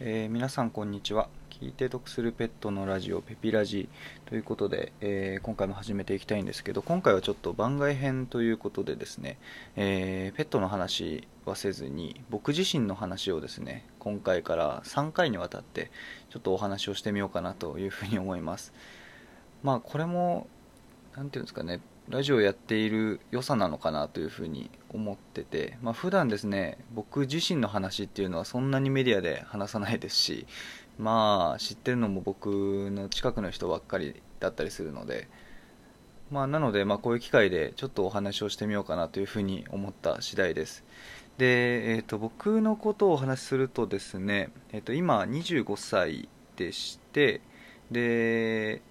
えー皆さんこんにちは。聞いて得するペットのラジオペピラジということで、えー今回も始めていきたいんですけど今回はちょっと番外編ということでですね、えーペットの話はせずに僕自身の話をですね今回から3回にわたってちょっとお話をしてみようかなというふうに思います。まあこれもなんていうんですかねラジオをやっている良さなのかなというふうに思ってて、まあ普段ですね僕自身の話っていうのはそんなにメディアで話さないですしまあ知ってるのも僕の近くの人ばっかりだったりするのでまあなのでまあこういう機会でちょっとお話をしてみようかなというふうに思った次第です。で、えー、と僕のことをお話しするとですね、えー、と今25歳でしてで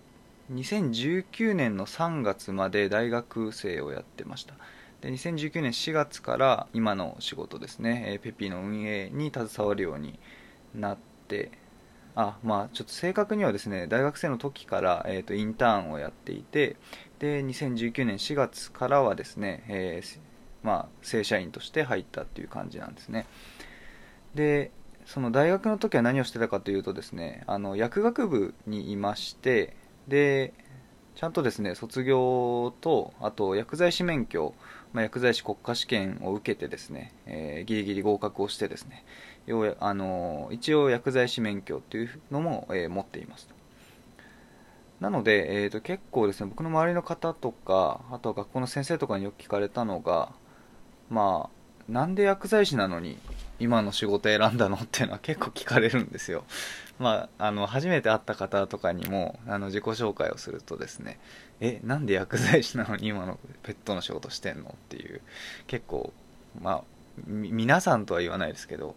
2019年の3月まで大学生をやってました。で2019年4月から今の仕事ですね、えーペピの運営に携わるようになってあまあちょっと正確にはですね大学生の時から、えー、とインターンをやっていてで2019年4月からはですね、えーまあ、正社員として入ったっていう感じなんですね。でその大学の時は何をしてたかというとですねあの薬学部にいましてでちゃんとですね卒業とあと薬剤師免許、まあ、薬剤師国家試験を受けてですね、えーギリギリ合格をしてですねようやあの一応薬剤師免許っていうのも、えー持っていますなので、えー、と結構ですね僕の周りの方とかあとは学校の先生とかによく聞かれたのがまあなんで薬剤師なのに今の仕事選んだのっていうのは結構聞かれるんですよ。まあ、あの初めて会った方とかにもあの自己紹介をするとですねえなんで薬剤師なのに 今のペットの仕事してんのっていう結構まあ皆さんとは言わないですけど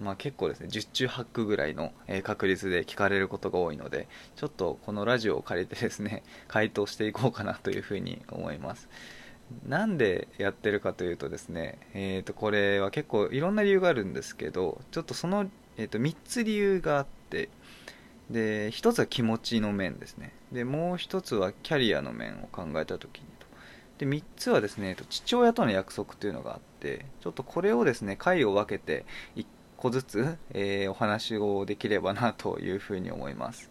まあ、結構ですね十中八九ぐらいの確率で聞かれることが多いのでちょっとこのラジオを借りてですね回答していこうかなというふうに思います。なんでやってるかというとですね、えー、とこれは結構いろんな理由があるんですけどちょっとその、えー、と3つ理由があってで1つは気持ちの面ですね。でもう1つはキャリアの面を考えた時にと。で3つはですねえーと父親との約束というのがあってちょっとこれをですね回を分けて1個ずつ、えーお話をできればなというふうに思います。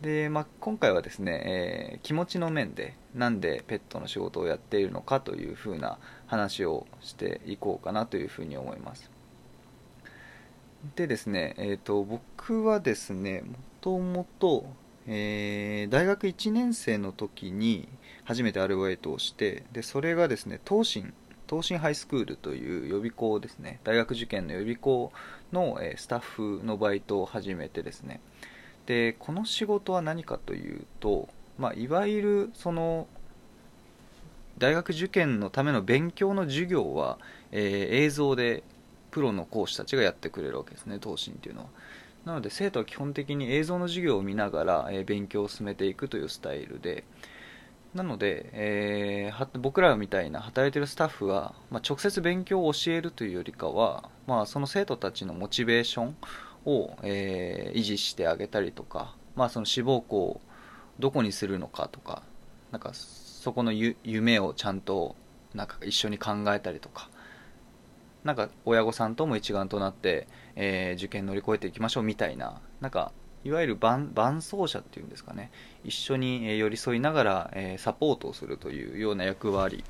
で、まあ、今回はですね、えー気持ちの面でなんでペットの仕事をやっているのかというふうな話をしていこうかなというふうに思います。でですね、えー、と僕はですねもともと、えー大学1年生の時に初めてアルバイトをしてでそれがですね東進東進ハイスクールという予備校ですね大学受験の予備校の、えスタッフのバイトを始めてですねでこの仕事は何かというと、まあ、いわゆるその大学受験のための勉強の授業は、えー映像でプロの講師たちがやってくれるわけですね東進っていうのは。なので生徒は基本的に映像の授業を見ながら、えー勉強を進めていくというスタイルで。なので、えー僕らみたいな働いてるスタッフは、まあ、直接勉強を教えるというよりかは、まあ、その生徒たちのモチベーションを、えー維持してあげたりとか、まあ、その志望校をどこにするのかとかなんかそこの夢をちゃんとなんか一緒に考えたりとかなんか親御さんとも一丸となって、えー受験乗り越えていきましょうみたいななんかいわゆる伴伴走者っていうんですかね。一緒に寄り添いながら、えーサポートをするというような役割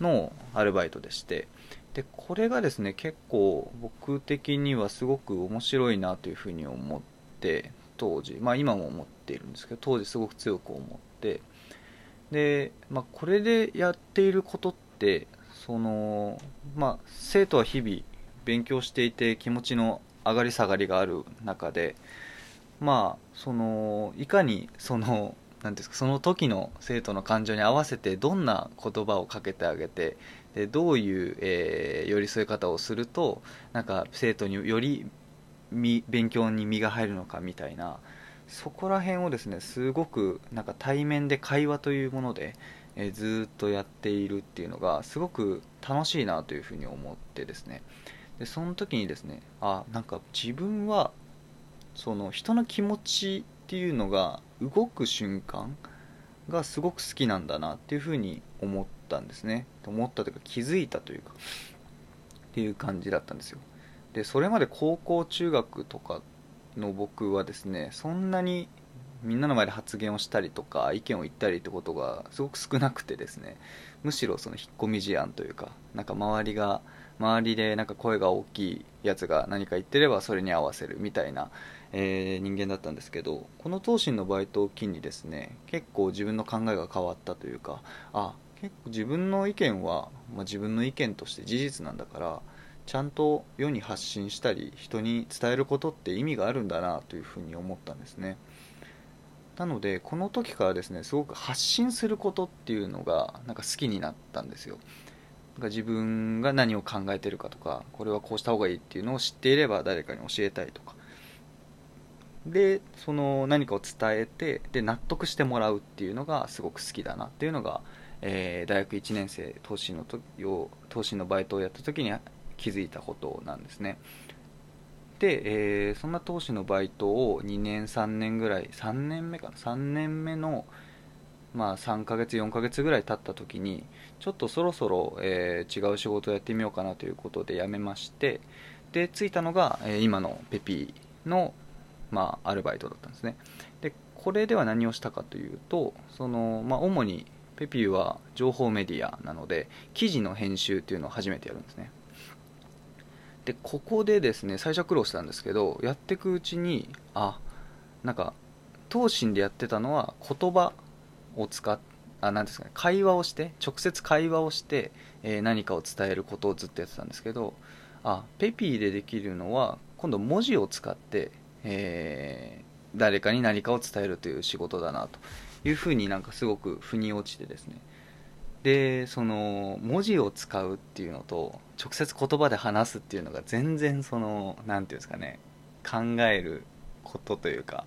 のアルバイトでしてでこれがですね結構僕的にはすごく面白いなというふうに思って当時まあ今も思っているんですけど当時すごく強く思って。で、まあ、これでやっていることってその、まあ、生徒は日々勉強していて気持ちの上がり下がりがある中でまあそのいかにそのなんですかその時の生徒の感情に合わせてどんな言葉をかけてあげてでどういう、えー寄り添い方をするとなんか生徒により勉強に身が入るのかみたいなそこら辺をですねすごくなんか対面で会話というもので、えーずっとやっているっていうのがすごく楽しいなというふうに思ってですね。でその時にですねあなんか自分はその人の気持ちっていうのが動く瞬間がすごく好きなんだなっていうふうに思ったんですね。思ったというか気づいたというかっていう感じだったんですよ。でそれまで高校中学とかの僕はですねそんなにみんなの前で発言をしたりとか意見を言ったりってことがすごく少なくてですねむしろその引っ込み思案というかなんか周りが周りでなんか声が大きいやつが何か言ってればそれに合わせるみたいな、えー、人間だったんですけどこの東進のバイトを機にですね結構自分の考えが変わったというかあ結構自分の意見は、まあ、自分の意見として事実なんだからちゃんと世に発信したり人に伝えることって意味があるんだなというふうに思ったんですね。なのでこの時からですねすごく発信することっていうのがなんか好きになったんですよ。か自分が何を考えてるかとかこれはこうした方がいいっていうのを知っていれば誰かに教えたいとか。でその何かを伝えてで納得してもらうっていうのがすごく好きだなっていうのが、えー、大学1年生投資の時を投資のバイトをやった時に気づいたことなんですね。で、えー、そんな投資のバイトを2年3年ぐらい3年目かな？3年目のまあ3ヶ月4ヶ月ぐらい経った時にちょっとそろそろ、えー、違う仕事をやってみようかなということで辞めましてで着いたのが、えー、今のペピーの、まあ、アルバイトだったんですね。でこれでは何をしたかというとその、まあ、主にペピーは情報メディアなので記事の編集っていうのを初めてやるんですね。でここでですね最初は苦労したんですけどやっていくうちにあなんか東進でやってたのは言葉を使っあなんですかね会話をして直接会話をして、えー、何かを伝えることをずっとやってたんですけどあペピーでできるのは今度文字を使って、えー、誰かに何かを伝えるという仕事だなと。いうふうになんかすごく腑に落ちてですね。でその文字を使うっていうのと直接言葉で話すっていうのが全然その何て言うんですかね考えることというか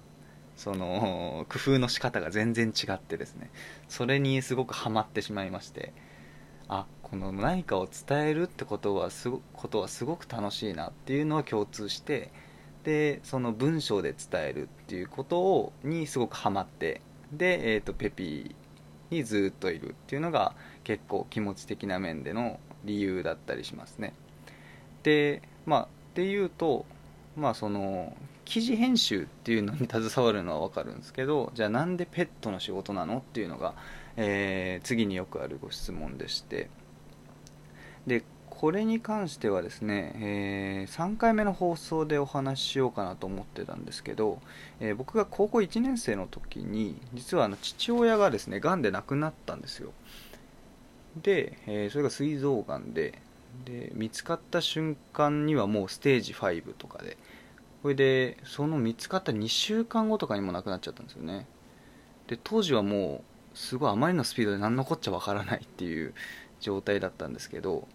その工夫の仕方が全然違ってですねそれにすごくハマってしまいましてあこの何かを伝えるってことはすごことはすごく楽しいなっていうのは共通してでその文章で伝えるっていうことをにすごくハマってで、えーと、ペピーにずっといるっていうのが結構気持ち的な面での理由だったりしますね。でまあで言うとまあその記事編集っていうのに携わるのは分かるんですけどじゃあなんでペットの仕事なのっていうのが、えー、次によくあるご質問でして。でこれに関してはですね、えー、3回目の放送でお話ししようかなと思ってたんですけど、えー、僕が高校1年生の時に実はあの父親がですねがんで亡くなったんですよ。で、えー、それが膵臓がんでで見つかった瞬間にはもうステージ5とかでこれでその見つかった2週間後とかにも亡くなっちゃったんですよね。で当時はもうすごいあまりのスピードで何のこっちゃわからないっていう状態だったんですけど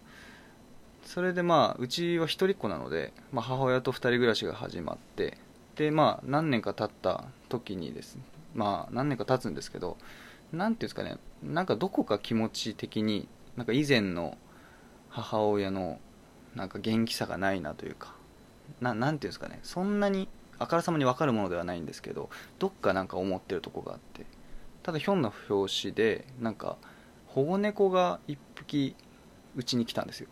それでまあうちは一人っ子なので、まあ、母親と2人暮らしが始まってでまあ何年か経った時にですねまあ何年か経つんですけど何ていうんですかねなんかどこか気持ち的になんか以前の母親のなんか元気さがないなというかななんていうんですかねそんなにあからさまに分かるものではないんですけどどっかなんか思ってるとこがあってただひょんな表紙でなんか保護猫が1匹うちに来たんですよ。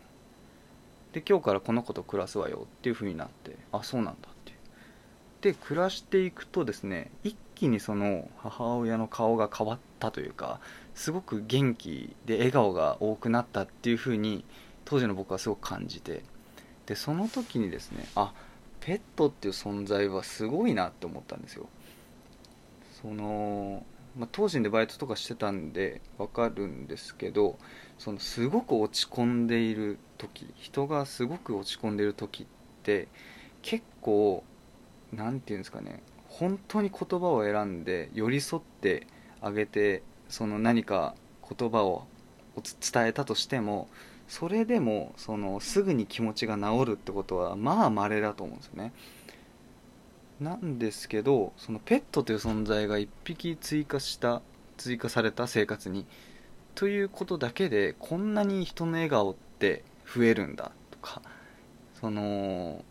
で今日からこの子と暮らすわよっていう風になってあそうなんだっていう。で暮らしていくとですね一気にその母親の顔が変わったというかすごく元気で笑顔が多くなったっていう風に当時の僕はすごく感じてでその時にですねあペットっていう存在はすごいなって思ったんですよ。その、まあ、当時でバイトとかしてたんでわかるんですけどそのすごく落ち込んでいる時人がすごく落ち込んでいる時って結構何て言うんですかね本当に言葉を選んで寄り添ってあげてその何か言葉を伝えたとしてもそれでもそのすぐに気持ちが治るってことはまあ稀だと思うんですよね。なんですけどそのペットという存在が1匹追加した追加された生活にということだけでこんなに人の笑顔って増えるんだとかその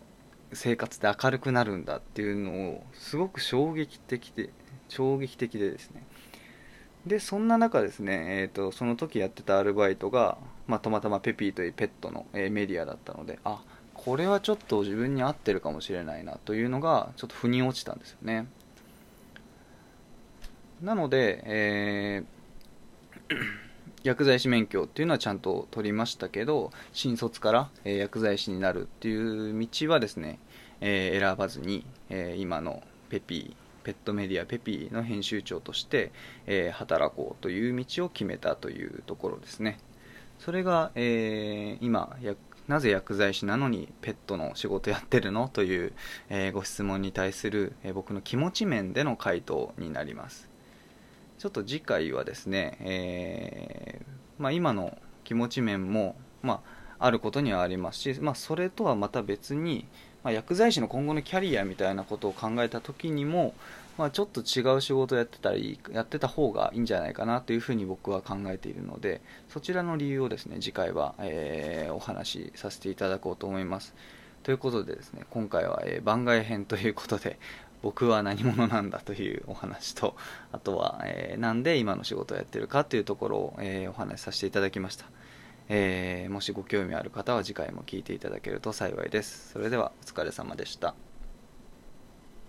生活で明るくなるんだっていうのをすごく衝撃的で衝撃的でですね。でそんな中ですね、えーと、その時やってたアルバイトが、まあ、たまたまペピーというペットの、えー、メディアだったのであこれはちょっと自分に合ってるかもしれないなというのがちょっと腑に落ちたんですよね。なので、えー、薬剤師免許っていうのはちゃんと取りましたけど新卒から、え、薬剤師になるっていう道はですね、え、選ばずに、え、今のペピーペットメディアペピーの編集長として、え、働こうという道を決めたというところですね。それが、え、今なぜ薬剤師なのにペットの仕事やってるの？という、え、ご質問に対する、え僕の気持ち面での回答になります。ちょっと次回はですね、えまあ、今の気持ち面も、まあ、あることにはありますし、まあ、それとはまた別に、ま、薬剤師の今後のキャリアみたいなことを考えた時にも、まあ、ちょっと違う仕事をやってたりやってた方がいいんじゃないかなというふうに僕は考えているのでそちらの理由をですね次回は、えー、お話しさせていただこうと思います。ということでですね今回は、え、番外編ということで僕は何者なんだというお話とあとは、えー、なんで今の仕事をやってるかというところを、えー、お話しさせていただきましたえー、もしご興味ある方は次回も聞いていただけると幸いです。それではお疲れ様でした。